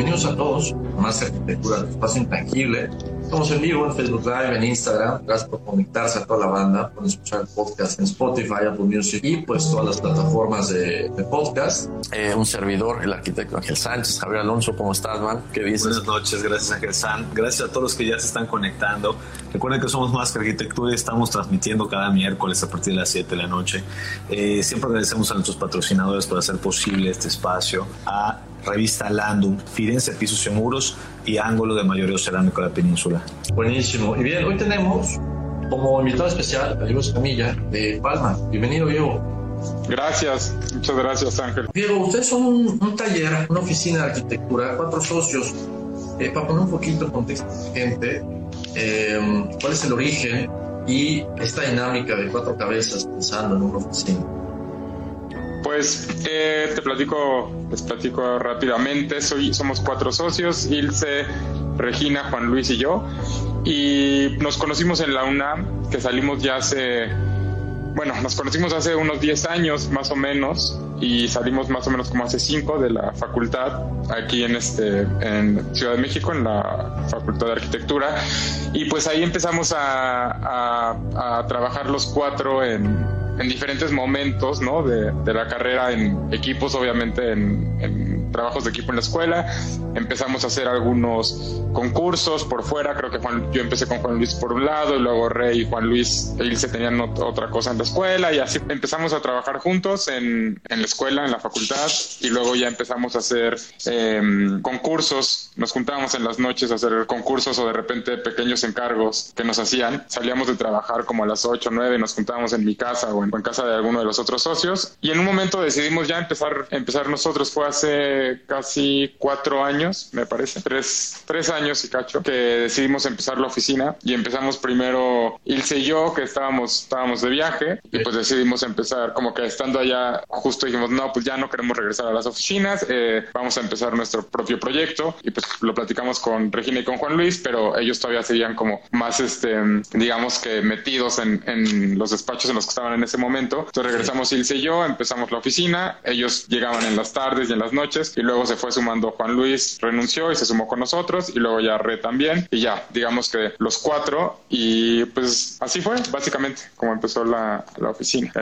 Bienvenidos a todos Más arquitectura, espacio intangible Estamos en vivo en Facebook Live, en Instagram. Gracias por conectarse a toda la banda. Pueden escuchar el podcast en Spotify, Apple Music y pues todas las plataformas de, podcast. Eh, un servidor, el arquitecto Ángel Sánchez. Javier Alonso, ¿cómo estás, man? ¿Qué dices? Buenas noches, gracias Ángel Sánchez. Gracias a todos los que ya se están conectando. Recuerden que somos Más que Arquitectura y estamos transmitiendo cada miércoles a partir de las 7 de la noche. Eh, siempre agradecemos a nuestros patrocinadores por hacer posible este espacio. A Revista Landum, Firenze Pisos y Muros y Ángulo de Mayoreo Cerámico de la Península. Buenísimo. Y bien, hoy tenemos como invitado especial a Diego Camilla de Palma. Bienvenido, Diego. Gracias, muchas gracias Ángel. Diego, ustedes son un, taller, una oficina de arquitectura, cuatro socios. Eh, para poner un poquito en contexto gente, eh, ¿cuál es el origen y esta dinámica de cuatro cabezas pensando en una oficina? Pues eh, te platico, les platico rápidamente. Soy, somos cuatro socios, Ilse, Regina, Juan Luis y yo. Y nos conocimos en la UNAM, que salimos ya hace, bueno, nos conocimos hace unos 10 años más o menos y salimos más o menos como hace 5 de la facultad aquí en este en Ciudad de México en la Facultad de Arquitectura y pues ahí empezamos a, a trabajar los cuatro en, en diferentes momentos ¿no? de, de, la carrera en equipos, obviamente en, en, trabajos de equipo en la escuela. Empezamos a hacer algunos concursos por fuera, creo que Juan, yo empecé con Juan Luis por un lado y luego Rey y Juan Luis e se tenían otra cosa en la escuela y así empezamos a trabajar juntos en, en la escuela, en la facultad y luego ya empezamos a hacer eh, concursos, nos juntábamos en las noches a hacer concursos o de repente pequeños encargos que nos hacían. Salíamos de trabajar como a las 8 o 9, nos juntábamos en mi casa o en en casa de alguno de los otros socios. Y en un momento decidimos ya empezar, empezar nosotros. Fue hace casi cuatro años, me parece, tres, tres años y cacho, que decidimos empezar la oficina. Y empezamos primero Ilse y yo, que estábamos, estábamos de viaje. Y pues decidimos empezar, como que estando allá, justo dijimos, no, pues ya no queremos regresar a las oficinas, eh, vamos a empezar nuestro propio proyecto. Y pues lo platicamos con Regina y con Juan Luis, pero ellos todavía seguían como más, este, digamos que metidos en, en los despachos en los que estaban en ese momento. Entonces regresamos Ilse y yo, empezamos la oficina, ellos llegaban en las tardes y en las noches y luego se fue sumando Juan Luis, renunció y se sumó con nosotros y luego ya Re también y ya, digamos que los cuatro y pues así fue básicamente como empezó la, la oficina.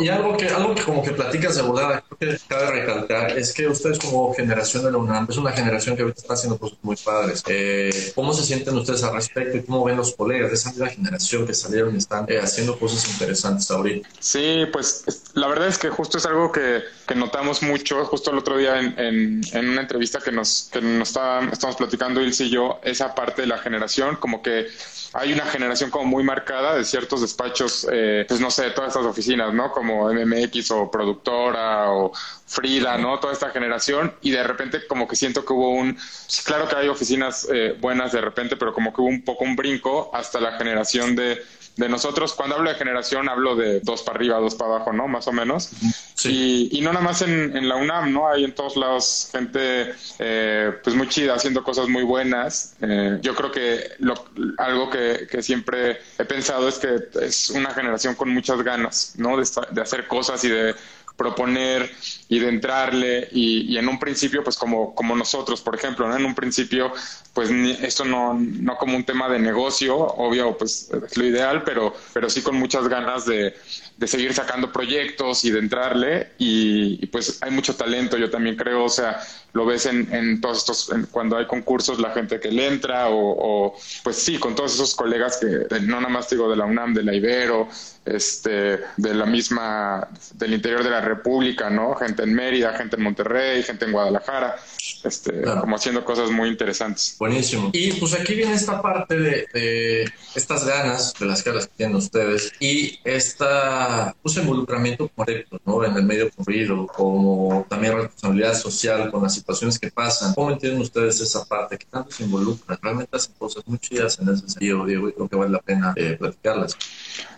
y algo que, algo que como que platicas de volada, creo que cabe recalcar, es que ustedes como generación de la UNAM, es una generación que ahorita está haciendo cosas muy padres. Eh, ¿Cómo se sienten ustedes al respecto y cómo ven los colegas de esa misma generación que salieron y están eh, haciendo cosas interesantes ahorita? Sí, pues la verdad es que justo es algo que, notamos mucho, justo el otro día en, una entrevista que nos, que nos estamos platicando Ilse y yo, esa parte de la generación, como que hay una generación como muy marcada de ciertos despachos, eh, pues no sé, todas estas oficinas, ¿no? Como MMX o Productora o Frida, ¿no? Toda esta generación y de repente como que siento que hubo un, claro que hay oficinas eh, buenas de repente, pero como que hubo un poco un brinco hasta la generación de de nosotros, cuando hablo de generación, hablo de dos para arriba, dos para abajo, ¿no? Más o menos. Sí. Y, no nada más en, en, la UNAM, ¿no? Hay en todos lados gente, eh, pues muy chida, haciendo cosas muy buenas. Eh, yo creo que lo, algo que, que, siempre he pensado es que es una generación con muchas ganas, ¿no? De, de hacer cosas y de proponer y de entrarle y, en un principio pues como, como nosotros, por ejemplo, ¿no? en un principio pues esto no, no como un tema de negocio, obvio pues es lo ideal, pero, pero sí con muchas ganas de, de seguir sacando proyectos y de entrarle y, pues hay mucho talento, yo también creo, o sea, lo ves en, en todos estos, cuando hay concursos, la gente que le entra o, pues sí, con todos esos colegas que no nada más digo de la UNAM, de la Ibero, este, de la misma, del interior de la República, ¿no? Gente en Mérida, gente en Monterrey, gente en Guadalajara, este, como haciendo cosas muy interesantes. Buenísimo. Y pues aquí viene esta parte de, estas ganas de las caras que tienen ustedes y esta pues, involucramiento correcto, ¿no? En el medio corrido, como también responsabilidad social con las situaciones que pasan. ¿Cómo entienden ustedes esa parte? ¿Qué tanto se involucran? Realmente hacen cosas muy chidas en ese sentido, Diego, y creo que vale la pena eh, platicarlas.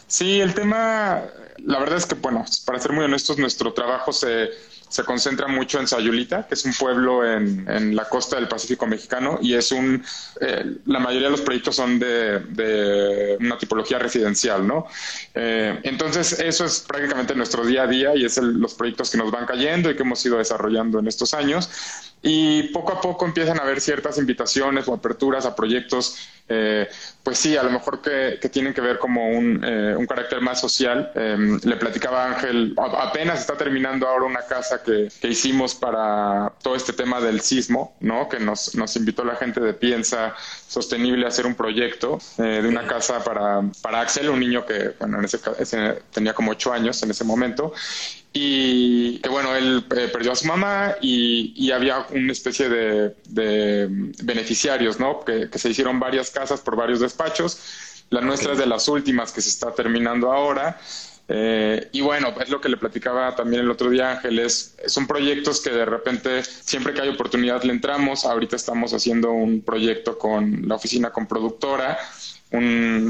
Sí, el tema, la verdad es que, bueno, para ser muy honestos, nuestro trabajo se, se concentra mucho en Sayulita, que es un pueblo en, en la costa del Pacífico mexicano, y es un, eh, la mayoría de los proyectos son de, de una tipología residencial, ¿no? Eh, entonces, eso es prácticamente nuestro día a día y es los proyectos que nos van cayendo y que hemos ido desarrollando en estos años. Y poco a poco empiezan a haber ciertas invitaciones o aperturas a proyectos eh, pues sí, a lo mejor que, tienen que ver como un, eh, un carácter más social. Em, le platicaba Ángel, apenas está terminando ahora una casa que, que, hicimos para todo este tema del sismo, ¿no? Que nos, nos invitó la gente de Piensa Sostenible a hacer un proyecto eh, de una casa para, para Axel, un niño que, bueno, en ese, ese, tenía como ocho años en ese momento y que bueno, él eh, perdió a su mamá y, y había una especie de, de beneficiarios, ¿no? Que, que, se hicieron varias casas por varios despachos. La nuestra es de las últimas que se está terminando ahora. Eh, y bueno, es lo que le platicaba también el otro día Ángeles, son proyectos que de repente, siempre que hay oportunidad le entramos. Ahorita estamos haciendo un proyecto con la oficina con productora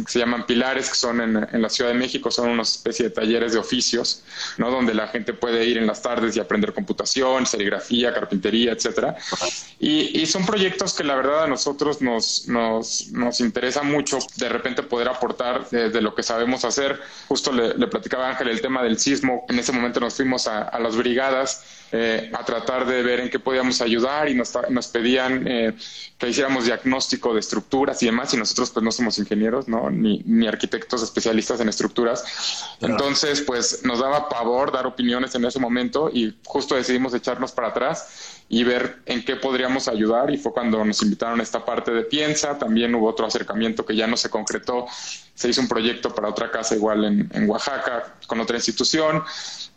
se llaman pilares, que son en, la Ciudad de México, son una especie de talleres de oficios, ¿no? Donde la gente puede ir en las tardes y aprender computación, serigrafía, carpintería, etcétera. Y, son proyectos que la verdad a nosotros nos, nos, nos interesa mucho de repente poder aportar de, lo que sabemos hacer. Justo le, platicaba Ángel el tema del sismo. En ese momento nos fuimos a, a las brigadas eh, a tratar de ver en qué podíamos ayudar y nos, nos pedían eh, que hiciéramos diagnóstico de estructuras y demás y nosotros pues no somos ingenieros, ¿no? Ni, ni arquitectos especialistas en estructuras. Entonces pues nos daba pavor dar opiniones en ese momento y justo decidimos echarnos para atrás y ver en qué podríamos ayudar y fue cuando nos invitaron a esta parte de Piensa, también hubo otro acercamiento que ya no se concretó, se hizo un proyecto para otra casa igual en, en Oaxaca con otra institución.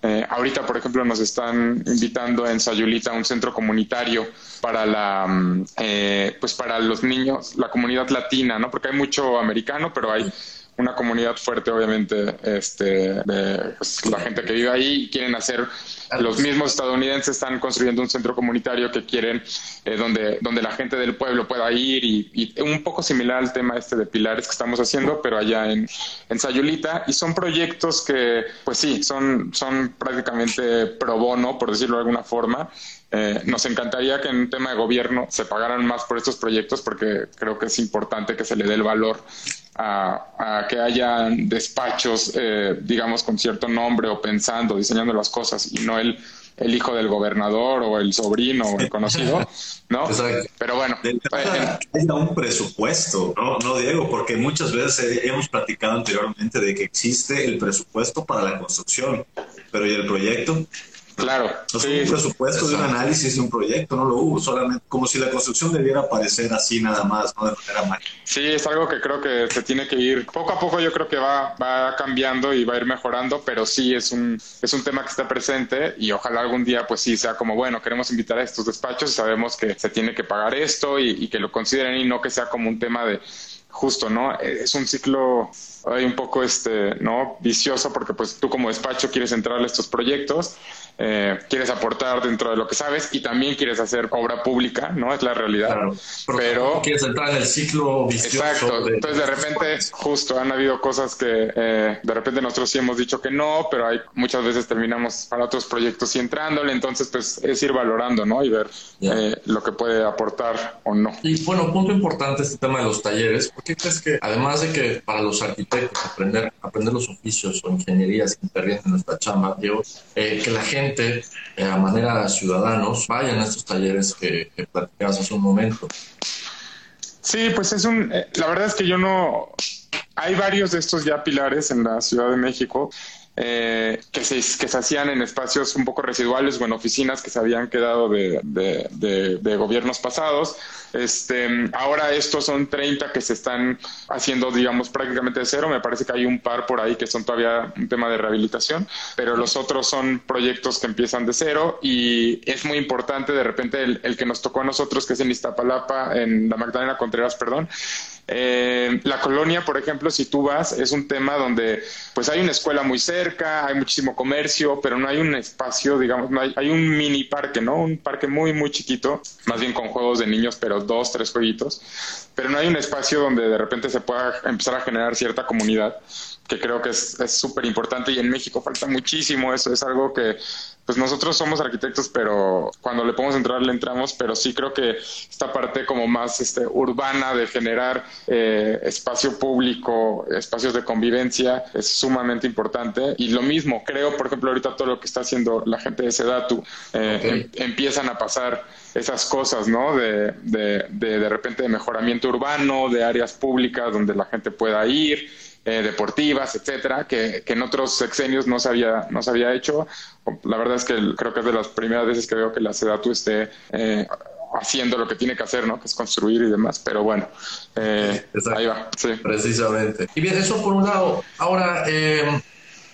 Eh, ahorita, por ejemplo, nos están invitando en Sayulita a un centro comunitario para la, mm, eh, pues para los niños, la comunidad latina, ¿no? Porque hay mucho americano, pero hay una comunidad fuerte, obviamente, este, de pues, la gente que vive ahí y quieren hacer los mismos estadounidenses están construyendo un centro comunitario que quieren eh, donde, donde la gente del pueblo pueda ir y, un poco similar al tema este de pilares que estamos haciendo, pero allá en, en Sayulita. Y son proyectos que, pues sí, son, son prácticamente pro bono, por decirlo de alguna forma. Eh, nos encantaría que en un tema de gobierno se pagaran más por estos proyectos porque creo que es importante que se le dé el valor a, que haya despachos, eh, digamos, con cierto nombre o pensando, diseñando las cosas y no el, el hijo del gobernador o el sobrino o el conocido, ¿no? Pero bueno. Hay un presupuesto, ¿no? No, Diego, porque muchas veces hemos platicado anteriormente de que existe el presupuesto para la construcción, pero ¿y el proyecto? Claro. No sí, un presupuesto de un análisis de un proyecto, no lo hubo, solamente como si la construcción debiera aparecer así nada más, no de manera mágica. Sí, es algo que creo que se tiene que ir, poco a poco yo creo que va, va cambiando y va a ir mejorando, pero sí es un, es un tema que está presente y ojalá algún día pues sí sea como, bueno, queremos invitar a estos despachos y sabemos que se tiene que pagar esto y, y que lo consideren y no que sea como un tema de justo, ¿no? Es un ciclo hay un poco este, ¿no? vicioso porque pues tú como despacho quieres entrar a estos proyectos eh, quieres aportar dentro de lo que sabes y también quieres hacer obra pública, ¿no? Es la realidad. pero, quieres entrar en el ciclo vicioso. Exacto. Entonces, de repente, justo han habido cosas que eh, de repente nosotros sí hemos dicho que no, pero hay muchas veces terminamos para otros proyectos y entrándole. Entonces, pues es ir valorando, ¿no? Y ver eh, lo que puede aportar o no. Y bueno, punto importante este tema de los talleres. ¿Por qué crees que, además de que para los arquitectos, aprender, aprender los oficios o ingenierías que intervienen en nuestra chamba, Diego, eh, que la gente, eh, a manera ciudadanos, vayan a estos talleres que, que platicabas hace un momento. Sí, pues es un, eh, la verdad es que yo no, hay varios de estos ya pilares en la Ciudad de México eh, que, se, que se hacían en espacios un poco residuales o en oficinas que se habían quedado de, de, gobiernos pasados. Este, ahora estos son 30 que se están haciendo, digamos, prácticamente de cero. Me parece que hay un par por ahí que son todavía un tema de rehabilitación, pero los otros son proyectos que empiezan de cero y es muy importante de repente el, el que nos tocó a nosotros, que es en Iztapalapa, en la Magdalena Contreras, perdón, eh, la colonia, por ejemplo, si tú vas, es un tema donde pues hay una escuela muy cerca, hay muchísimo comercio, pero no hay un espacio, digamos, no hay, hay, un mini parque, ¿no? Un parque muy, muy chiquito, más bien con juegos de niños, pero dos, tres jueguitos, pero no hay un espacio donde de repente se pueda empezar a generar cierta comunidad que creo que es súper importante y en México falta muchísimo eso, es algo que pues nosotros somos arquitectos, pero cuando le podemos entrar, le entramos, pero sí creo que esta parte como más este, urbana de generar eh, espacio público, espacios de convivencia, es sumamente importante. Y lo mismo, creo, por ejemplo, ahorita todo lo que está haciendo la gente de Sedatu, eh, em, empiezan a pasar esas cosas, ¿no? De, de, de, de repente de mejoramiento urbano, de áreas públicas donde la gente pueda ir eh, deportivas, etcétera, que, en otros sexenios no se había, no se había hecho. La verdad es que creo que es de las primeras veces que veo que la SEDATU esté eh, haciendo lo que tiene que hacer, ¿no? Que es construir y demás. Pero bueno, eh, ahí va. Sí. Precisamente. Y bien, eso por un lado. Ahora, eh,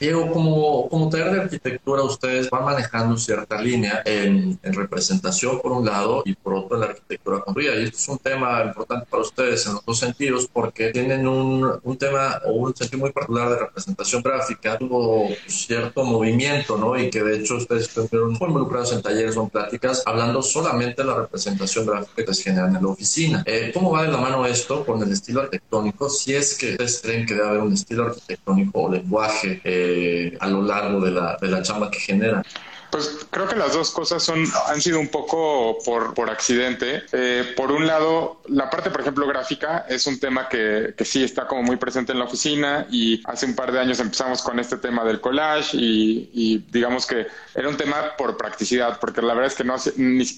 Diego, como, como taller de arquitectura, ustedes van manejando cierta línea en, representación por un lado y por otro en la arquitectura construida. Y esto es un tema importante para ustedes en los dos sentidos porque tienen un, un tema o un sentido muy particular de representación gráfica. Tuvo cierto movimiento, ¿no? Y que de hecho ustedes estuvieron muy involucrados en talleres o en pláticas hablando solamente de la representación gráfica que se genera en la oficina. Eh, ¿Cómo va de la mano esto con el estilo arquitectónico? Si es que ustedes creen que debe haber un estilo arquitectónico o lenguaje eh, eh, a lo largo de la, de la chamba que genera. Pues creo que las dos cosas son, han sido un poco por, por accidente. Eh, por un lado, la parte, por ejemplo, gráfica es un tema que, que, sí está como muy presente en la oficina y hace un par de años empezamos con este tema del collage y, y digamos que era un tema por practicidad, porque la verdad es que no,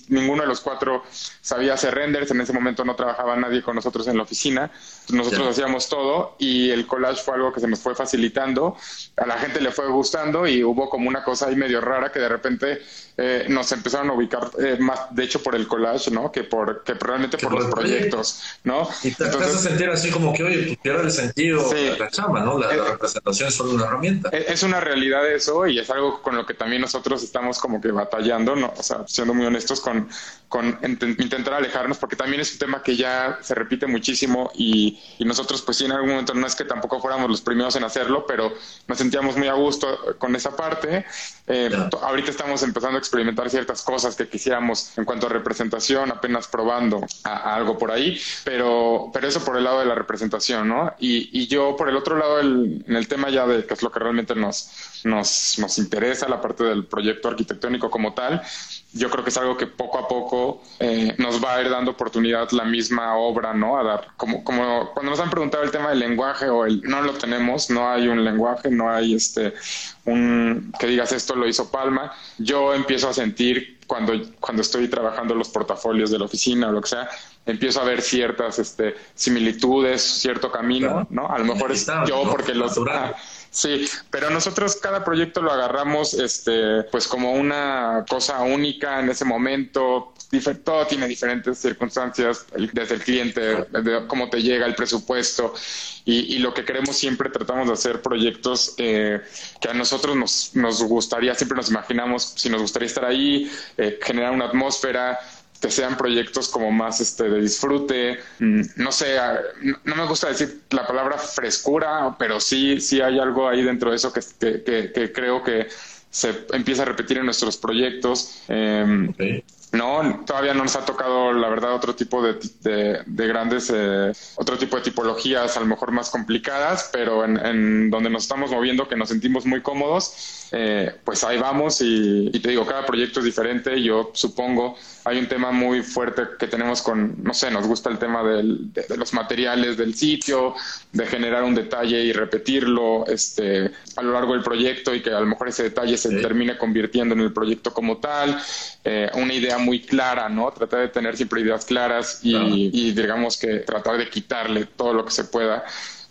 ninguno de los cuatro sabía hacer renders, en ese momento no trabajaba nadie con nosotros en la oficina, nosotros hacíamos todo y el collage fue algo que se nos fue facilitando, a la gente le fue gustando y hubo como una cosa ahí medio rara que de repente repente eh, nos empezaron a ubicar eh, más, de hecho, por el collage, ¿no? Que por que realmente por, los proyectos, ¿no? Y te, Entonces, sentir así como que, oye, pues pierde el sentido de la chamba, ¿no? La, representación es solo una herramienta. Es una realidad eso y es algo con lo que también nosotros estamos como que batallando, ¿no? O sea, siendo muy honestos con, con intentar alejarnos, porque también es un tema que ya se repite muchísimo y, y nosotros, pues sí, en algún momento no es que tampoco fuéramos los primeros en hacerlo, pero nos sentíamos muy a gusto con esa parte. Eh, ahorita estamos empezando a experimentar ciertas cosas que quisiéramos en cuanto a representación, apenas probando algo por ahí, pero, pero eso por el lado de la representación, ¿no? Y, y yo por el otro lado, el, en el tema ya de qué es lo que realmente nos, nos, nos interesa, la parte del proyecto arquitectónico como tal, yo creo que es algo que poco a poco eh, nos va a ir dando oportunidad la misma obra, ¿no? A dar, como, como cuando nos han preguntado el tema del lenguaje o el, no lo tenemos, no hay un lenguaje, no hay este, un, que digas esto lo hizo Palma, yo empiezo a sentir cuando, cuando estoy trabajando los portafolios de la oficina o lo que sea, empiezo a ver ciertas este, similitudes, cierto camino, ¿no? A lo mejor es yo porque los... Sí, pero nosotros cada proyecto lo agarramos este, pues como una cosa única en ese momento. Todo tiene diferentes circunstancias, desde el cliente, cómo te llega el presupuesto. Y, lo que queremos siempre tratamos de hacer proyectos eh, que a nosotros nos, nos gustaría, siempre nos imaginamos si nos gustaría estar ahí, eh, generar una atmósfera, que sean proyectos como más este de disfrute, mm, no sé, no me gusta decir la palabra frescura, pero sí, sí hay algo ahí dentro de eso que, que, creo que se empieza a repetir en nuestros proyectos. Em, no, todavía no nos ha tocado, la verdad, otro tipo de, de, grandes, eh, otro tipo de tipologías, a lo mejor más complicadas, pero en, donde nos estamos moviendo, que nos sentimos muy cómodos, eh, pues ahí vamos y, y, te digo, cada proyecto es diferente. Yo supongo, hay un tema muy fuerte que tenemos con, no sé, nos gusta el tema del, de, los materiales del sitio, de generar un detalle y repetirlo este, a lo largo del proyecto y que a lo mejor ese detalle se termine convirtiendo en el proyecto como tal. Eh, una idea muy clara, ¿no? Tratar de tener siempre ideas claras y, digamos que tratar de quitarle todo lo que se pueda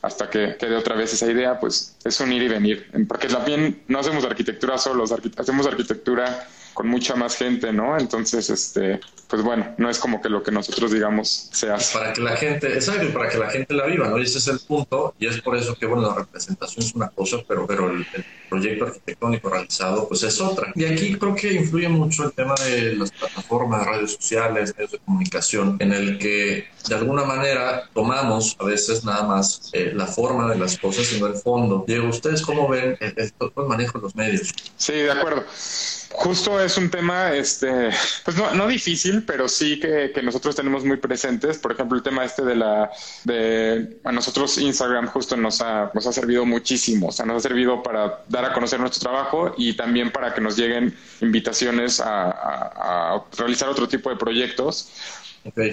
hasta que quede otra vez esa idea, pues es un ir y venir. Porque también no hacemos arquitectura solos, hacemos arquitectura con mucha más gente, ¿no? Entonces, este, pues bueno, no es como que lo que nosotros digamos se hace. Para que la gente, exacto, para que la gente la viva, ¿no? Y ese es el punto, y es por eso que, bueno, la representación es una cosa, pero, pero el, proyecto arquitectónico realizado, pues es otra. Y aquí creo que influye mucho el tema de las plataformas, redes sociales, medios de comunicación, en el que de alguna manera tomamos a veces nada más eh, la forma de las cosas, sino el fondo. Diego, ¿ustedes cómo ven el, el, el manejo de los medios? Sí, de acuerdo. Justo es un tema, este, pues no, no difícil, pero sí que, que, nosotros tenemos muy presentes. Por ejemplo, el tema este de la, de, a nosotros Instagram justo nos ha, nos ha servido muchísimo. O sea, nos ha servido para dar a conocer nuestro trabajo y también para que nos lleguen invitaciones a, a, a realizar otro tipo de proyectos.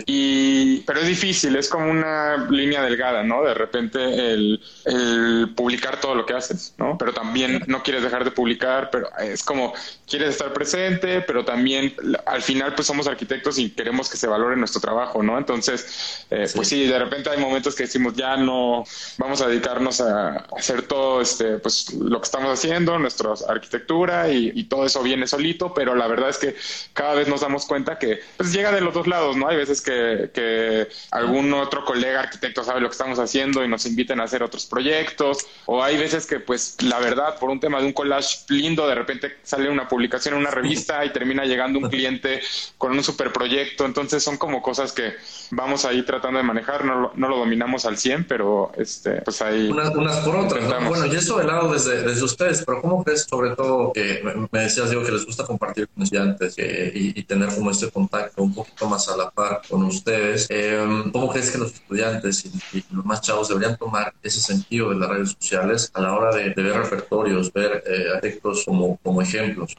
Y, pero es difícil, es como una línea delgada, ¿no? De repente el, el, publicar todo lo que haces, ¿no? Pero también no quieres dejar de publicar, pero es como quieres estar presente, pero también al final pues somos arquitectos y queremos que se valore nuestro trabajo, ¿no? Entonces, eh, pues sí, de repente hay momentos que decimos ya no vamos a dedicarnos a hacer todo este, pues lo que estamos haciendo, nuestra arquitectura y, y todo eso viene solito, pero la verdad es que cada vez nos damos cuenta que pues llega de los dos lados, ¿no? Hay veces que, que algún otro colega arquitecto sabe lo que estamos haciendo y nos inviten a hacer otros proyectos, o hay veces que pues la verdad por un tema de un collage lindo de repente sale una publicación en una revista y termina llegando un cliente con un super proyecto, entonces son como cosas que vamos ahí tratando de manejar, no, no lo dominamos al 100, pero este, pues ahí... Unas, unas por otras, bueno, y eso de lado desde, desde ustedes, pero ¿cómo crees sobre todo que me decías, digo, que les gusta compartir con estudiantes y, y tener como este contacto un poquito más a la par con ustedes. Em, ¿Cómo crees que los estudiantes y, los más chavos deberían tomar ese sentido de las redes sociales a la hora de, ver repertorios, ver eh, como, como ejemplos?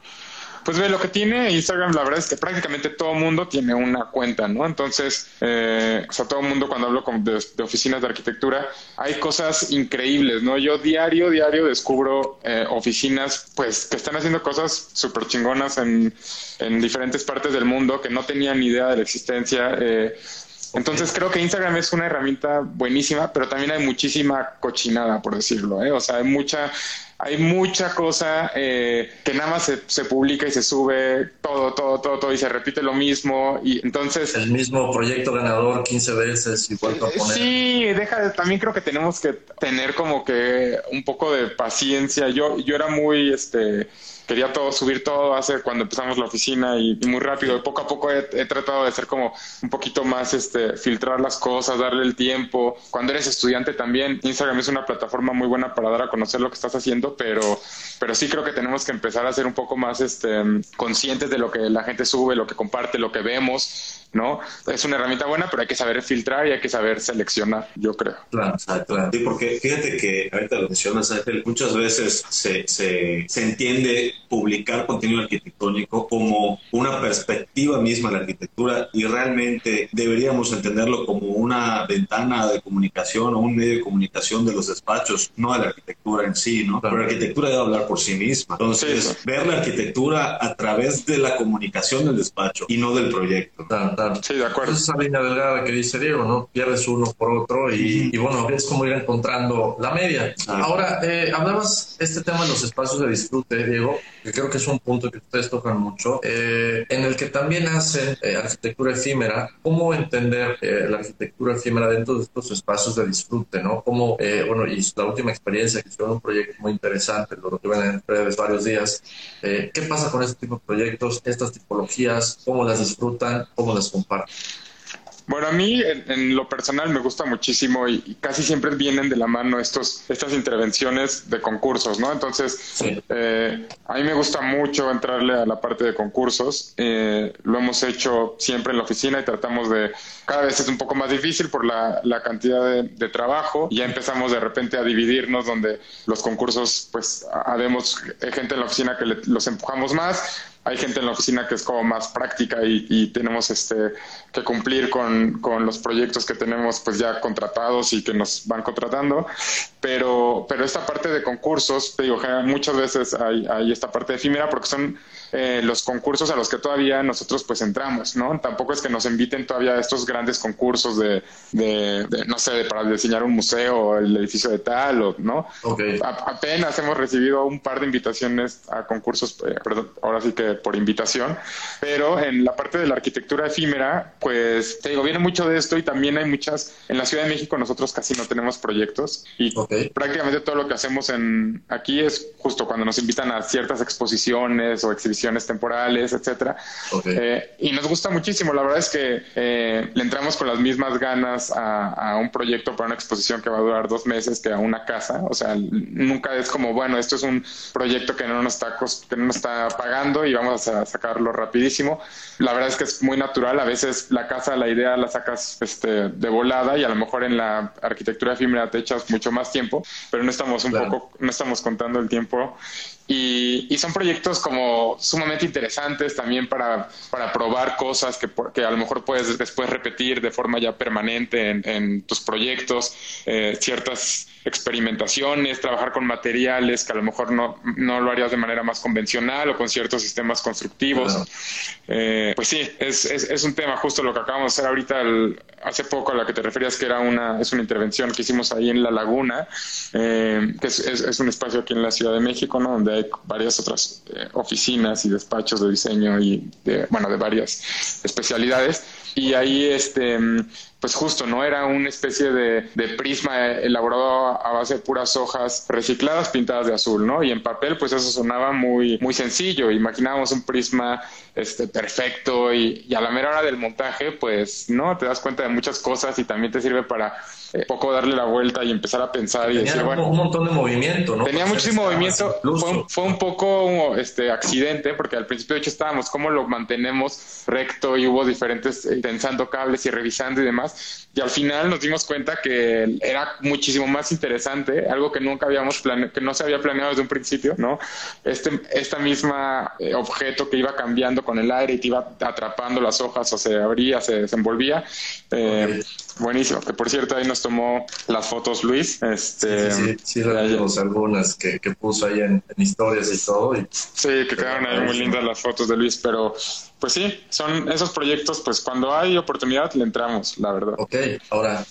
Pues ve, lo que tiene Instagram, la verdad es que prácticamente todo mundo tiene una cuenta, ¿no? Entonces, eh, o sea, todo mundo cuando hablo con, de, oficinas de arquitectura, hay cosas increíbles, ¿no? Yo diario, diario descubro eh, oficinas, pues, que están haciendo cosas súper chingonas en, en, diferentes partes del mundo que no tenían ni idea de la existencia. Eh, entonces creo que Instagram es una herramienta buenísima, pero también hay muchísima cochinada, por decirlo, ¿eh? O sea, hay mucha hay mucha cosa eh, que nada más se, publica y se sube todo, todo, todo, todo y se repite lo mismo y entonces... El mismo proyecto ganador 15 veces igual a poner. Sí, deja, también creo que tenemos que tener como que un poco de paciencia. Yo, yo era muy, este quería todo, subir todo hace cuando empezamos la oficina y, muy rápido. Poco a poco he, tratado de ser como un poquito más, este, filtrar las cosas, darle el tiempo. Cuando eres estudiante también, Instagram es una plataforma muy buena para dar a conocer lo que estás haciendo, pero, pero sí creo que tenemos que empezar a ser un poco más, este, conscientes de lo que la gente sube, lo que comparte, lo que vemos ¿no? Es una herramienta buena, pero hay que saber filtrar y hay que saber seleccionar, yo creo. Claro, claro. Sí, porque fíjate que ahorita lo mencionas, Ángel, muchas veces se, se, se entiende publicar contenido arquitectónico como una perspectiva misma de la arquitectura y realmente deberíamos entenderlo como una ventana de comunicación o un medio de comunicación de los despachos, no de la arquitectura en sí, ¿no? Pero la arquitectura debe hablar por sí misma. Entonces, ver la arquitectura a través de la comunicación del despacho y no del proyecto. Claro. Sí, de acuerdo. Esa línea delgada que dice Diego, ¿no? Pierdes uno por otro y, bueno, es como ir encontrando la media. Ahora, eh, hablabas este tema de los espacios de disfrute, Diego, que creo que es un punto que ustedes tocan mucho, eh, en el que también hacen eh, arquitectura efímera. ¿Cómo entender eh, la arquitectura efímera dentro de estos espacios de disfrute, ¿no? Cómo, bueno, y la última experiencia que fue un proyecto muy interesante, lo que ven en redes varios días. ¿Qué pasa con este tipo de proyectos, estas tipologías? ¿Cómo las disfrutan? ¿Cómo las comparten? Bueno, a mí en, lo personal me gusta muchísimo y, casi siempre vienen de la mano estos, estas intervenciones de concursos, ¿no? Entonces, eh, a mí me gusta mucho entrarle a la parte de concursos. Eh, lo hemos hecho siempre en la oficina y tratamos de, cada vez es un poco más difícil por la, cantidad de, trabajo. Y ya empezamos de repente a dividirnos donde los concursos, pues, habemos gente en la oficina que los empujamos más hay gente en la oficina que es como más práctica y, tenemos este que cumplir con, con, los proyectos que tenemos pues ya contratados y que nos van contratando. Pero pero esta parte de concursos te digo muchas veces hay, hay esta parte efímera porque son eh, los concursos a los que todavía nosotros pues entramos, ¿no? Tampoco es que nos inviten todavía a estos grandes concursos de, de, no sé, para diseñar un museo o el edificio de tal, o, ¿no? apenas hemos recibido un par de invitaciones a concursos, eh, perdón, ahora sí que por invitación, pero en la parte de la arquitectura efímera, pues te digo, viene mucho de esto y también hay muchas, en la Ciudad de México nosotros casi no tenemos proyectos y prácticamente todo lo que hacemos en aquí es justo cuando nos invitan a ciertas exposiciones o exhibiciones temporales, etcétera. Eh, y nos gusta muchísimo. La verdad es que eh, le entramos con las mismas ganas a, un proyecto para una exposición que va a durar dos meses que a una casa. O sea, nunca es como, bueno, esto es un proyecto que no nos está, que no nos está pagando y vamos a sacarlo rapidísimo. La verdad es que es muy natural. A veces la casa, la idea la sacas este, de volada y a lo mejor en la arquitectura efímera te echas mucho más tiempo, pero no estamos un poco, no estamos contando el tiempo y, son proyectos como sumamente interesantes también para, para probar cosas que, que, a lo mejor puedes después repetir de forma ya permanente en, tus proyectos, eh, ciertas experimentaciones, trabajar con materiales que a lo mejor no, no, lo harías de manera más convencional o con ciertos sistemas constructivos. Eh, pues sí, es, es, un tema justo lo que acabamos de hacer ahorita, hace poco a la que te referías que era una, es una intervención que hicimos ahí en La Laguna, eh, que es, es, un espacio aquí en la Ciudad de México, ¿no? donde hay varias otras eh, oficinas y despachos de diseño y de, bueno, de varias especialidades. Y ahí, este, pues justo, ¿no? Era una especie de, de, prisma elaborado a base de puras hojas recicladas pintadas de azul, ¿no? Y en papel, pues eso sonaba muy, muy sencillo. Imaginábamos un prisma este, perfecto y, y a la mera hora del montaje, pues, ¿no? Te das cuenta de muchas cosas y también te sirve para eh, poco darle la vuelta y empezar a pensar y decir, bueno. Un montón de movimiento, ¿no? Tenía muchísimo movimiento. Fue, fue, un poco este, accidente, porque al principio, de hecho, estábamos cómo lo mantenemos recto y hubo diferentes, eh, tensando cables y revisando y demás. Y al final nos dimos cuenta que era muchísimo más interesante, algo que nunca habíamos planeado, que no se había planeado desde un principio, ¿no? Este, esta misma eh, objeto que iba cambiando con el aire y te iba atrapando las hojas o se abría, se desenvolvía. Eh, Buenísimo, que por cierto ahí nos tomó las fotos Luis. Este, sí, sí, sí, sí algunas que, que, puso ahí en, historias y todo. sí, que quedaron ahí muy lindas las fotos de Luis, pero pues sí, son esos proyectos, pues cuando hay oportunidad le entramos, la verdad. Ok, ahora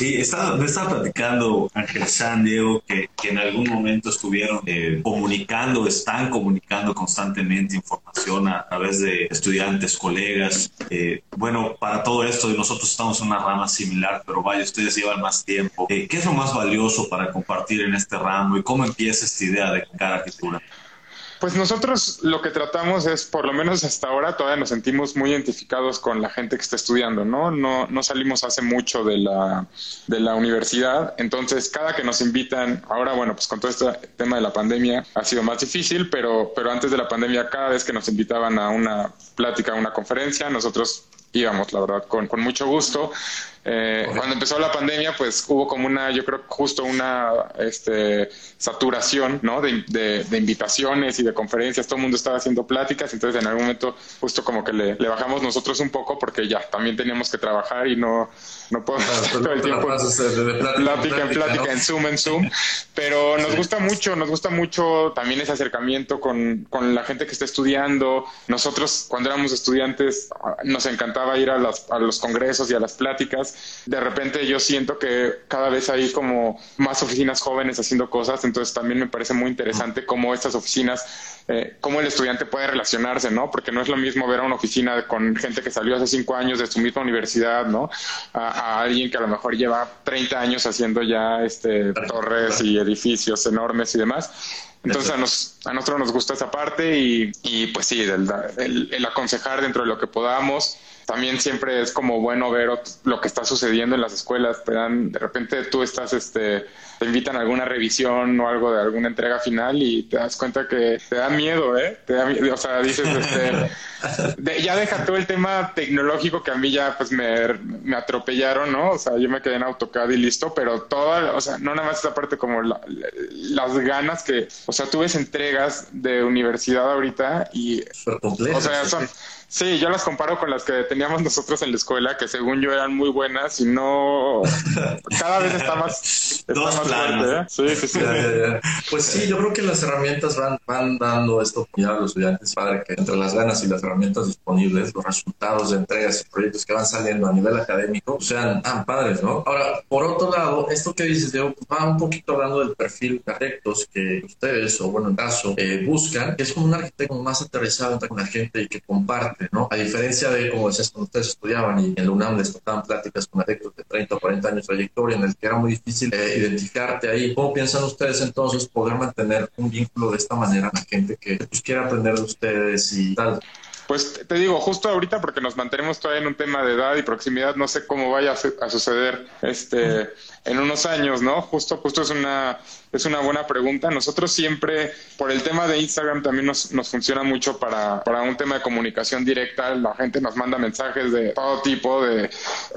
Sí, estaba, me estaba platicando Ángel San, Diego, que, en algún momento estuvieron eh, comunicando, están comunicando constantemente información a, través de estudiantes, colegas. Eh, bueno, para todo esto, nosotros estamos en una rama similar, pero vaya, ustedes llevan más tiempo. Eh, ¿Qué es lo más valioso para compartir en este ramo y cómo empieza esta idea de cara arquitectura? Pues nosotros lo que tratamos es, por lo menos hasta ahora, todavía nos sentimos muy identificados con la gente que está estudiando, ¿no? No, no salimos hace mucho de la, de la universidad, entonces cada que nos invitan, ahora bueno, pues con todo este tema de la pandemia ha sido más difícil, pero, pero antes de la pandemia, cada vez que nos invitaban a una plática, a una conferencia, nosotros íbamos, la verdad, con, con mucho gusto. Eh, cuando empezó la pandemia, pues hubo como una, yo creo justo una este, saturación, ¿no? De, de, invitaciones y de conferencias, todo el mundo estaba haciendo pláticas, entonces en algún momento justo como que le, le bajamos nosotros un poco porque ya también teníamos que trabajar y no, no podemos estar todo el tiempo plática, en plática, en Zoom, en Zoom, pero nos gusta mucho, nos gusta mucho también ese acercamiento con, con la gente que está estudiando. Nosotros cuando éramos estudiantes nos encantaba ir a, las, a los congresos y a las pláticas de repente yo siento que cada vez hay como más oficinas jóvenes haciendo cosas, entonces también me parece muy interesante cómo estas oficinas, eh, cómo el estudiante puede relacionarse, ¿no? Porque no es lo mismo ver a una oficina con gente que salió hace cinco años de su misma universidad, ¿no? A, alguien que a lo mejor lleva 30 años haciendo ya este, torres y edificios enormes y demás. Entonces a, nos, a nosotros nos gusta esa parte y, y pues sí, el, el, aconsejar dentro de lo que podamos también siempre es como bueno ver lo que está sucediendo en las escuelas. Dan, de repente tú estás, este, te invitan a alguna revisión o algo de alguna entrega final y te das cuenta que te da miedo, ¿eh? Te da, o sea, dices, este, ya deja todo el tema tecnológico que a mí ya pues me, me, atropellaron, ¿no? O sea, yo me quedé en AutoCAD y listo, pero toda, o sea, no nada más esa parte como las ganas que, o sea, tú ves entregas de universidad ahorita y, o sea, son Sí, yo las comparo con las que teníamos nosotros en la escuela, que según yo eran muy buenas y no. Cada vez está más, está más ¿eh? Sí, sí, sí. Pues sí, yo creo que las herramientas van, van dando esto ya a los estudiantes, padre, que entre las ganas y las herramientas disponibles, los resultados de entregas y proyectos que van saliendo a nivel académico sean tan padres, ¿no? Ahora, por otro lado, esto que dices, Diego, va un poquito hablando del perfil de arquitectos que ustedes, o bueno, en caso, eh, buscan, que es como un arquitecto más aterrizado con la gente y que comparte a diferencia de, como decías, cuando ustedes estudiaban y en la UNAM les tocaban pláticas con arquitectos de 30 o 40 años de trayectoria, en el que era muy difícil eh, ahí. ¿Cómo piensan ustedes entonces poder mantener un vínculo de esta manera a la gente que pues, quiera aprender de ustedes y tal? Pues te digo, justo ahorita porque nos mantenemos todavía en un tema de edad y proximidad, no sé cómo vaya a suceder este en unos años, ¿no? Justo, justo es una, es una buena pregunta. Nosotros siempre, por el tema de Instagram, también nos, nos funciona mucho para, para un tema de comunicación directa. La gente nos manda mensajes de todo tipo, de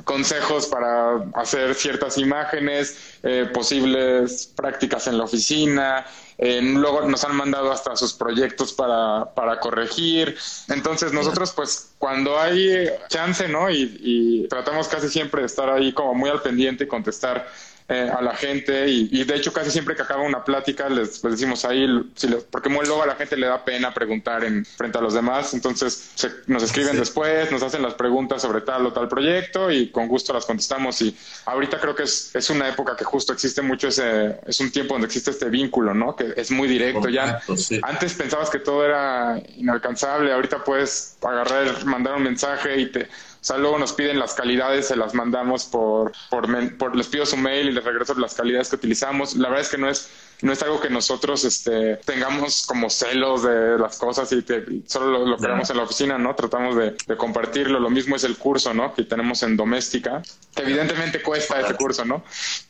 consejos para hacer ciertas imágenes, eh, posibles prácticas en la oficina, eh, luego nos han mandado hasta sus proyectos para, para corregir. Entonces nosotros pues cuando hay chance, ¿no? Y, y, tratamos casi siempre de estar ahí como muy al pendiente y contestar eh, a la gente y, de hecho casi siempre que acaba una plática les, decimos ahí, si porque luego a la gente le da pena preguntar en frente a los demás, entonces nos escriben después, nos hacen las preguntas sobre tal o tal proyecto y con gusto las contestamos y ahorita creo que es, es una época que justo existe mucho ese, es un tiempo donde existe este vínculo, ¿no? Que es muy directo ya. Antes pensabas que todo era inalcanzable, ahorita puedes agarrar, mandar un mensaje y te sea, luego nos piden las calidades, se las mandamos por, por, por les pido su mail y les regreso las calidades que utilizamos. La verdad es que no es no es algo que nosotros este, tengamos como celos de las cosas y solo lo, creamos en la oficina, ¿no? Tratamos de, compartirlo. Lo mismo es el curso, ¿no? Que tenemos en doméstica, que evidentemente cuesta ese curso, ¿no?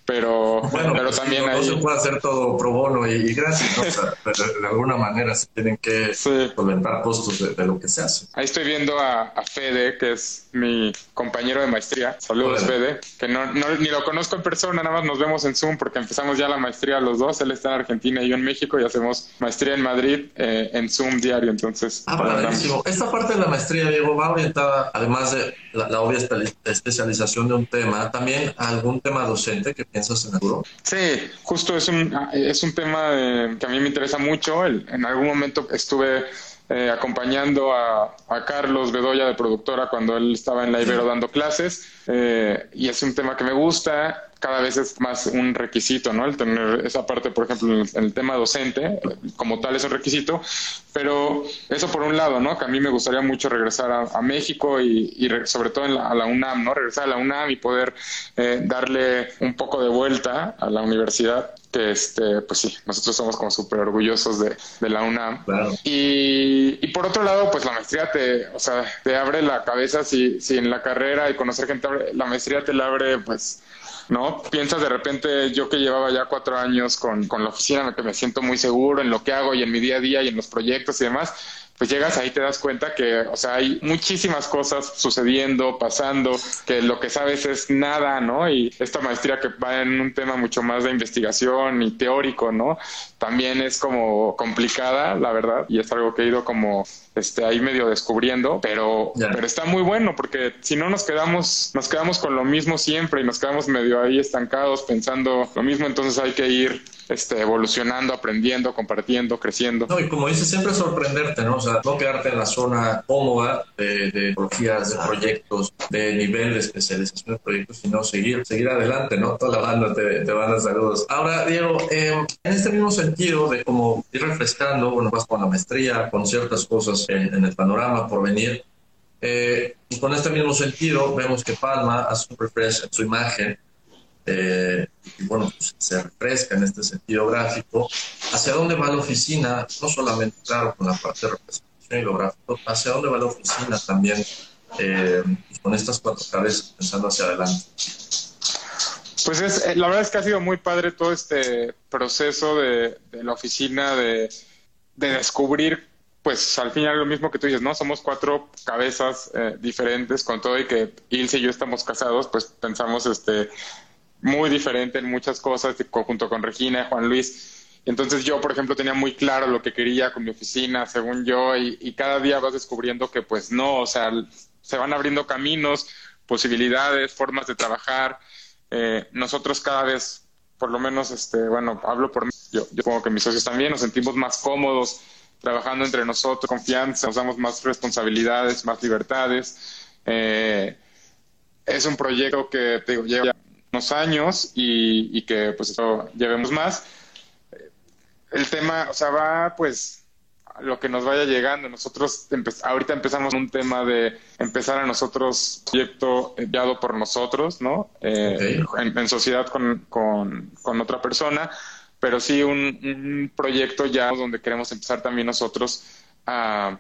Pero, bueno, pero pues también no, se puede hacer todo pro bono y, gracias, ¿no? de, alguna manera se tienen que solventar costos de, lo que se hace. Ahí estoy viendo a, Fede, que es mi compañero de maestría. Saludos, Fede, que no, ni lo conozco en persona, nada más nos vemos en Zoom porque empezamos ya la maestría los dos. Él está en Argentina y yo en México y hacemos maestría en Madrid eh, en Zoom diario. Entonces, ah, Esta parte de la maestría, Diego, va orientada, además de la, obvia especialización de un tema, también algún tema docente que piensas en futuro. Sí, justo es un, es un tema que a mí me interesa mucho. en algún momento estuve eh, acompañando a, a, Carlos Bedoya de productora cuando él estaba en la Ibero dando clases eh, y es un tema que me gusta cada vez es más un requisito, ¿no? El tener esa parte, por ejemplo, en el, tema docente, como tal es un requisito, pero eso por un lado, ¿no? Que a mí me gustaría mucho regresar a, México y, sobre todo a la UNAM, ¿no? Regresar a la UNAM y poder eh, darle un poco de vuelta a la universidad que este, pues sí, nosotros somos como súper orgullosos de, la UNAM. Y, por otro lado, pues la maestría te, o sea, te abre la cabeza si, si en la carrera y conocer gente, la maestría te la abre, pues, ¿no? Piensas de repente, yo que llevaba ya cuatro años con, con la oficina, que me siento muy seguro en lo que hago y en mi día a día y en los proyectos y demás, pues llegas ahí te das cuenta que, o sea, hay muchísimas cosas sucediendo, pasando, que lo que sabes es nada, ¿no? Y esta maestría que va en un tema mucho más de investigación y teórico, ¿no? También es como complicada, la verdad, y es algo que he ido como este, ahí medio descubriendo, pero, pero está muy bueno porque si no nos quedamos, nos quedamos con lo mismo siempre y nos quedamos medio ahí estancados pensando lo mismo, entonces hay que ir este, evolucionando, aprendiendo, compartiendo, creciendo. No, y como dices, siempre sorprenderte, ¿no? O sea, no quedarte en la zona cómoda de, de de proyectos, de nivel de especialización de proyectos, sino seguir, seguir adelante, ¿no? Toda la banda te, te manda saludos. Ahora, Diego, em, en este mismo sentido de como ir refrescando, bueno, vas con la maestría, con ciertas cosas en, el panorama por venir, eh, y con este mismo sentido, vemos que Palma hace un refresh en su imagen eh, y bueno, pues, se refresca en este sentido gráfico, hacia dónde va la oficina, no solamente, claro, con la parte de representación y lo gráfico, hacia dónde va la oficina también eh, con estas cuatro cabezas pensando hacia adelante? Pues es, eh, la verdad es que ha sido muy padre todo este proceso de, la oficina de, descubrir, pues al final lo mismo que tú dices, ¿no? Somos cuatro cabezas diferentes, con todo y que Ilse y yo estamos casados, pues pensamos este muy diferente en muchas cosas, junto con Regina Juan Luis. Entonces yo, por ejemplo, tenía muy claro lo que quería con mi oficina, según yo, y, y cada día vas descubriendo que pues no, o sea, se van abriendo caminos, posibilidades, formas de trabajar. Eh, nosotros cada vez, por lo menos, este, bueno, hablo por mí, yo, yo supongo que mis socios también, nos sentimos más cómodos trabajando entre nosotros, confianza, nos damos más responsabilidades, más libertades. Eh, es un proyecto que te digo, lleva unos años y, y que pues eso llevemos más. El tema, o sea, va pues lo que nos vaya llegando. Nosotros ahorita empezamos un tema de empezar a nosotros proyecto enviado por nosotros, ¿no? Eh, en, sociedad con, con, otra persona, pero sí un, proyecto ya donde queremos empezar también nosotros a,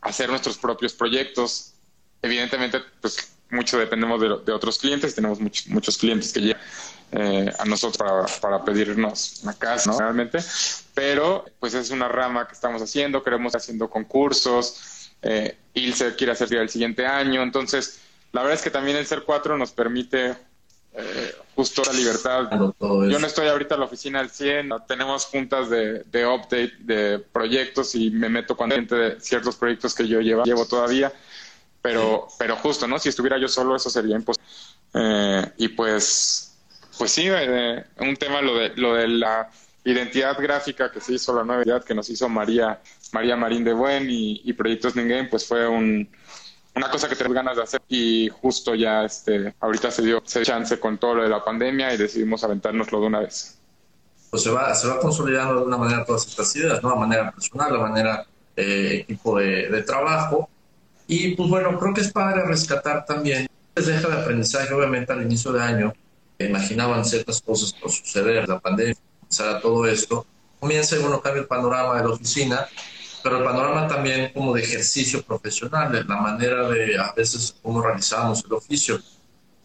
hacer nuestros propios proyectos. Evidentemente, pues mucho dependemos de, de otros clientes, tenemos muchos muchos clientes que llegan eh, a nosotros para, para, pedirnos una casa, ¿no? Realmente, pero pues es una rama que estamos haciendo, queremos haciendo concursos, eh, Ilse quiere hacer el siguiente año, entonces la verdad es que también el ser cuatro nos permite eh, justo la libertad. Yo no estoy ahorita en la oficina al 100, tenemos juntas de, de update de proyectos y me meto con gente de ciertos proyectos que yo llevo, llevo todavía, pero, pero justo, ¿no? Si estuviera yo solo eso sería imposible. Eh, y pues pues sí, eh, un tema lo de, lo de la identidad gráfica que se hizo, la nueva identidad que nos hizo María, María Marín de Buen y, Proyectos Ningame, pues fue un, una cosa que tenemos ganas de hacer y justo ya este, ahorita se dio ese chance con todo lo de la pandemia y decidimos aventárnoslo de una vez. Pues se va, se va consolidando de una manera todas estas ideas, ¿no? La manera personal, la manera eh, equipo de, trabajo. Y pues bueno, creo que es padre rescatar también, les deja de aprendizaje obviamente al inicio de año, imaginaban ciertas cosas por suceder, la pandemia, comenzara todo esto, comienza y bueno, cambia el panorama de la oficina, pero el panorama también como de ejercicio profesional, de la manera de a veces cómo realizamos el oficio.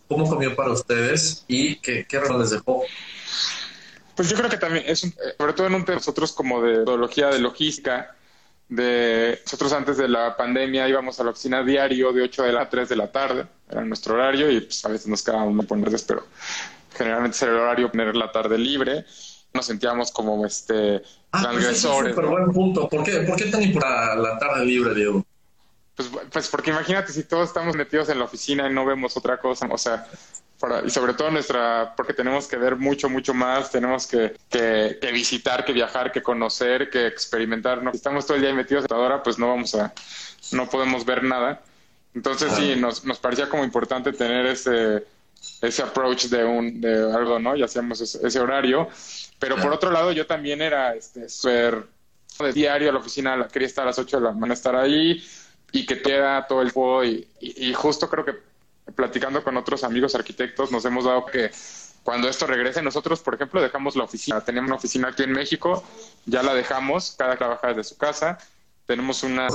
¿Cómo comió para ustedes y qué, qué les dejó? Pues yo creo que también es, sobre todo en un tema nosotros como de metodología de logística, de nosotros antes de la pandemia íbamos a la oficina diario de 8 de la 3 de la tarde, era nuestro horario y pues a veces nos quedábamos ponerles, pero generalmente era el horario poner la tarde libre. Nos sentíamos como este ah, pues transgresores. Pues buen punto. ¿Por qué, ¿Por qué tan importante la tarde libre, Diego? Pues, pues porque imagínate si todos estamos metidos en la oficina y no vemos otra cosa, o sea, y sobre todo nuestra, porque tenemos que ver mucho, mucho más, tenemos que, que, visitar, que viajar, que conocer, que experimentar. ¿no? Si estamos todo el día metidos en ahora, pues no vamos a, no podemos ver nada. Entonces sí, nos, nos parecía como importante tener ese, ese approach de un, de algo, ¿no? Y hacíamos ese, horario. Pero por otro lado, yo también era este de diario a la oficina, quería estar a las 8 de la mañana, estar ahí y que queda todo el juego y, y justo creo que platicando con otros amigos arquitectos, nos hemos dado que cuando esto regrese, nosotros, por ejemplo, dejamos la oficina. Tenemos una oficina aquí en México, ya la dejamos, cada trabaja desde su casa. Tenemos una,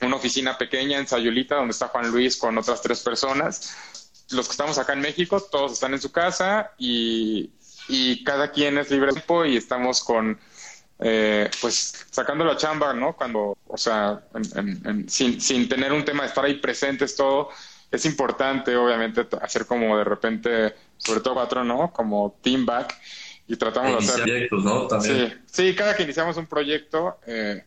una oficina pequeña en Sayulita, donde está Juan Luis con otras tres personas. Los que estamos acá en México, todos están en su casa y, y cada quien es libre de tiempo y estamos con, eh, pues, sacando la chamba, ¿no? Cuando, o sea, sin, sin tener un tema de estar ahí presentes todo es importante, obviamente, hacer como de repente, sobre todo cuatro, ¿no? Como team back y tratamos de hacer. Proyectos, ¿no? También. Sí, sí, cada que iniciamos un proyecto, eh,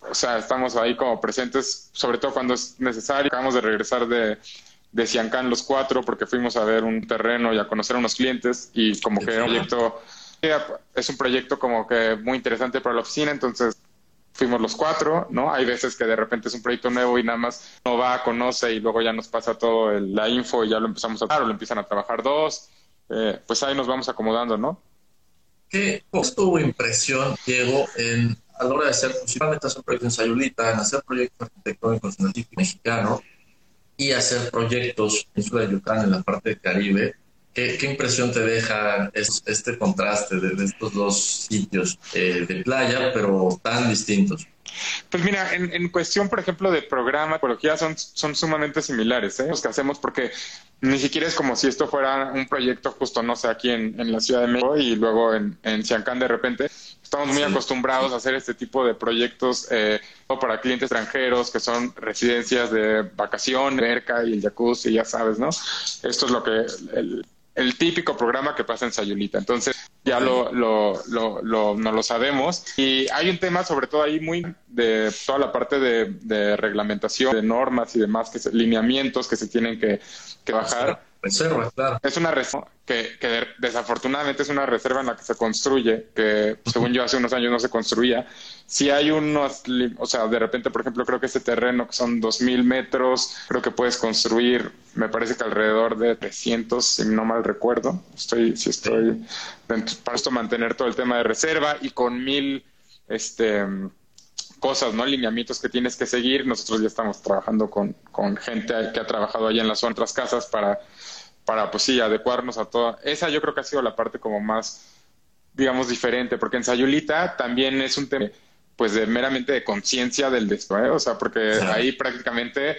o sea, estamos ahí como presentes, sobre todo cuando es necesario. Acabamos de regresar de, de Ciancán los cuatro porque fuimos a ver un terreno y a conocer a unos clientes y como que era un proyecto, es un proyecto como que muy interesante para la oficina, entonces fuimos los cuatro, ¿no? Hay veces que de repente es un proyecto nuevo y nada más no va, conoce y luego ya nos pasa todo la info y ya lo empezamos a trabajar o lo empiezan a trabajar dos. Eh, pues ahí nos vamos acomodando, ¿no? ¿Qué tuvo impresión, Diego, en, a la hora de hacer, principalmente hacer proyectos en Sayulita, en hacer proyectos arquitectónicos en el mexicano y hacer proyectos en Ciudad de Yucatán, en la parte del Caribe? ¿Qué, impresión te deja este contraste de, estos dos sitios eh, de playa, pero tan distintos? Pues mira, en, cuestión, por ejemplo, de programa, ecología, son, son sumamente similares, ¿eh? los que hacemos, porque ni siquiera es como si esto fuera un proyecto justo, no sé, aquí en, la Ciudad de México y luego en, en de repente. Estamos muy acostumbrados a hacer este tipo de proyectos eh, para clientes extranjeros, que son residencias de vacación, merca y el jacuzzi, ya sabes, ¿no? Esto es lo que el, el típico programa que pasa en Sayulita. Entonces, ya lo, lo, lo, no lo sabemos. Y hay un tema, sobre todo ahí, muy de toda la parte de, reglamentación, de normas y demás, que lineamientos que se tienen que, que bajar. Reserva, claro. Es una reserva que, que, desafortunadamente es una reserva en la que se construye, que según yo hace unos años no se construía. Si hay unos, o sea, de repente, por ejemplo, creo que este terreno que son 2.000 metros, creo que puedes construir, me parece que alrededor de 300, si no mal recuerdo. Estoy, si estoy, para esto mantener todo el tema de reserva y con mil, este cosas, ¿no? Lineamientos que tienes que seguir. Nosotros ya estamos trabajando con, con gente que ha trabajado allá en las otras casas para para, pues sí, adecuarnos a toda. Esa yo creo que ha sido la parte como más, digamos, diferente, porque en Sayulita también es un tema, pues, de meramente de conciencia del después, ¿eh? o sea, porque ahí prácticamente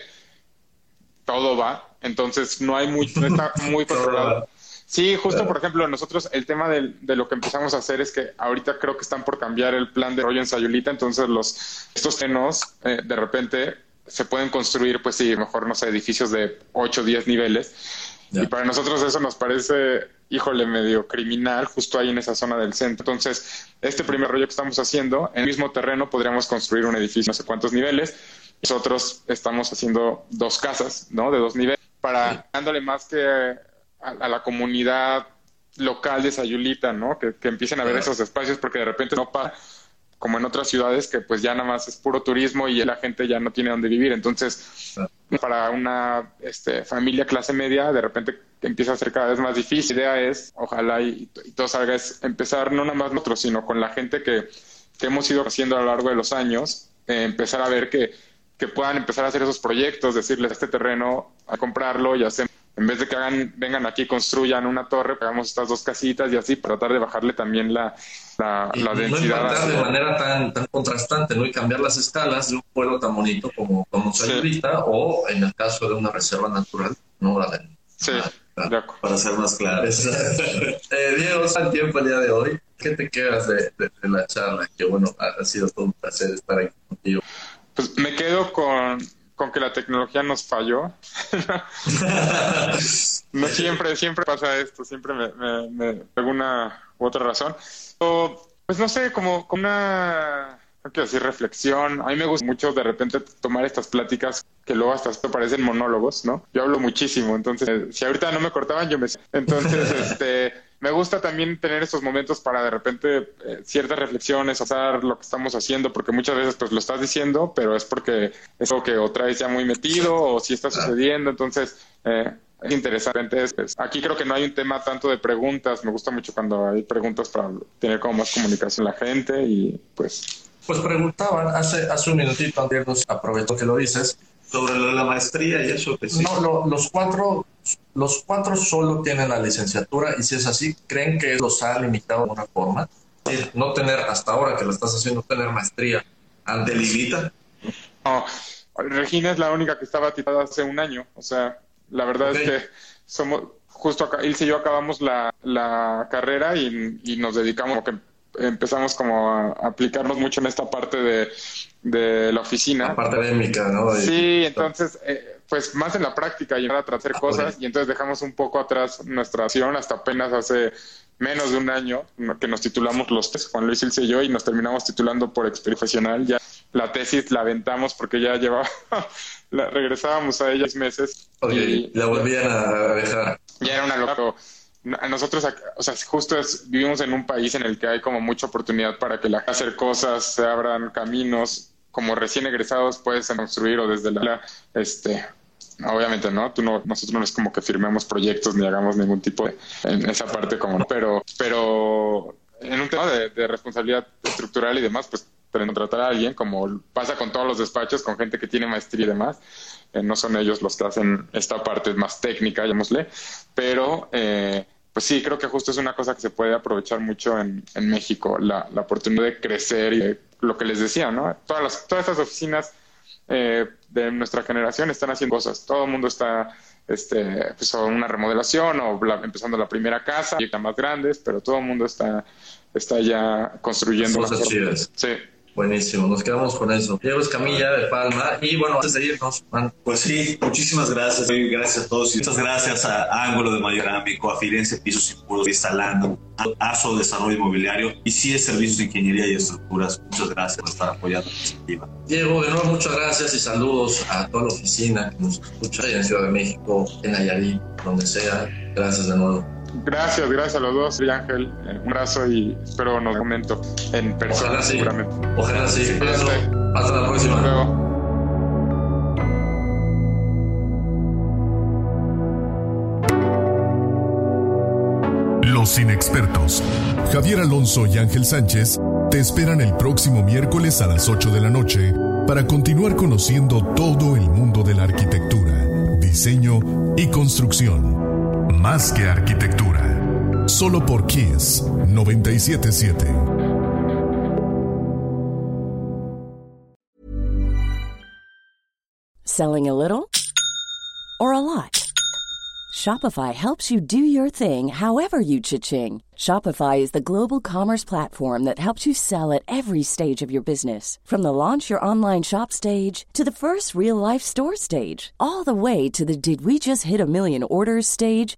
todo va, entonces no hay muy, no está muy controlado. Sí, justo por ejemplo, nosotros el tema de, de, lo que empezamos a hacer es que ahorita creo que están por cambiar el plan de rollo en Sayulita, entonces los estos tenos eh, de repente se pueden construir, pues sí, mejor no sé, edificios de 8 o 10 niveles y para nosotros eso nos parece, híjole, medio criminal, justo ahí en esa zona del centro. Entonces, este primer rollo que estamos haciendo, en el mismo terreno podríamos construir un edificio no sé cuántos niveles. Nosotros estamos haciendo dos casas, ¿no? De dos niveles, para dándole más que a, la comunidad local de Sayulita, ¿no? Que, que empiecen a ver esos espacios, porque de repente no pasa como en otras ciudades que pues ya nada más es puro turismo y la gente ya no tiene dónde vivir. Entonces, para una este, familia clase media, de repente empieza a ser cada vez más difícil. La idea es, ojalá y, todo salga, es empezar no nada más nosotros, sino con la gente que, hemos ido haciendo a lo largo de los años, eh, empezar a ver que, que puedan empezar a hacer esos proyectos, decirles este terreno, a comprarlo y hacer en vez de que hagan, vengan aquí, construyan una torre, pegamos estas dos casitas y así, para tratar de bajarle también la, la, la densidad. No de manera tan, tan contrastante, ¿no? Y cambiar las escalas de un pueblo tan bonito como, como Sayurita o en el caso de una reserva natural, ¿no? sí, para ser más claros. eh, Diego, el tiempo el día de hoy. ¿Qué te quedas de, de, la charla? Que bueno, ha, ha sido todo un placer estar aquí contigo. Pues me quedo con, con que la tecnología nos falló. no siempre, siempre pasa esto, siempre me, me, me alguna u otra razón. pues no sé, como, como una, no quiero decir reflexión. A mí me gusta mucho de repente tomar estas pláticas que luego hasta parecen monólogos, ¿no? Yo hablo muchísimo, entonces si ahorita no me cortaban yo me... Entonces, este me gusta también tener estos momentos para de repente eh, ciertas reflexiones, hacer lo que estamos haciendo, porque muchas veces pues lo estás diciendo, pero es porque es algo que otra vez ya muy metido o si está sucediendo, entonces eh, es interesante. aquí creo que no hay un tema tanto de preguntas, me gusta mucho cuando hay preguntas para tener como más comunicación la gente y pues... Pues preguntaban hace, hace un minutito, aprovecho que lo dices, sobre la maestría y eso. Que No, los cuatro los cuatro solo tienen la licenciatura y si es así, ¿creen que los ha limitado de alguna forma? No tener, hasta ahora que lo estás haciendo, tener maestría, ¿ante limita? No, Regina es la única que estaba titulada hace un año, o sea, la verdad es que somos, justo acá, Ilse y yo acabamos la, la carrera y, y nos dedicamos, que empezamos como a aplicarnos mucho en esta parte de, de la oficina. La parte académica, ¿no? sí, entonces, eh, pues más en la práctica y a hacer ah, cosas y entonces dejamos un poco atrás nuestra acción hasta apenas hace menos de un año que nos titulamos los tres, Juan Luis Ilse y yo, y nos terminamos titulando por profesional. Ya la tesis la aventamos porque ya llevaba, la, regresábamos a ella seis meses. y la volvían a dejar. Ya era una locura nosotros, o sea, justo es, vivimos en un país en el que hay como mucha oportunidad para que la hacer cosas, se abran caminos, como recién egresados puedes construir o desde la, este, obviamente no, tú no, nosotros no es como que firmemos proyectos ni hagamos ningún tipo de, en esa parte como, pero, pero en un tema de, responsabilidad estructural y demás, pues contratar a alguien, como pasa con todos los despachos, con gente que tiene maestría y demás. Eh, no son ellos los que hacen esta parte más técnica, llamémosle, pero eh, pues sí, creo que justo es una cosa que se puede aprovechar mucho en, México, la, oportunidad de crecer y lo que les decía, ¿no? Todas, las, todas estas oficinas eh, de nuestra generación están haciendo cosas, todo el mundo está este, pues, una remodelación o empezando la primera casa, están más grandes, pero todo el mundo está, está ya construyendo. Cosas chidas. Sí. Buenísimo, nos quedamos con eso. Diego Escamilla de Palma. Y bueno, antes de irnos, Pues sí, muchísimas gracias. Gracias a todos. Y muchas gracias a Ángulo de Mayorámico, a Firenze Pisos y Puros, instalando, a ASO Desarrollo Inmobiliario y sí es Servicios de Ingeniería y Estructuras. Muchas gracias por estar apoyando la iniciativa. Diego, de nuevo, muchas gracias y saludos a toda la oficina que nos escucha en Ciudad de México, en Nayarit, donde sea. Gracias de nuevo. Gracias, gracias a los dos, y Ángel. Eh, un abrazo y espero nos momento en persona Ojalá seguramente. Ojalá sí. Hasta la próxima. Hasta luego. Los inexpertos, Javier Alonso y Ángel Sánchez, te esperan el próximo miércoles a las 8 de la noche para continuar conociendo todo el mundo de la arquitectura, diseño y construcción más que arquitectura. Solo por Kiss 977. Selling a little or a lot? Shopify helps you do your thing however you cha-ching. Shopify is the global commerce platform that helps you sell at every stage of your business. From the launch your online shop stage to the first real life store stage, all the way to the did we just hit a million orders stage.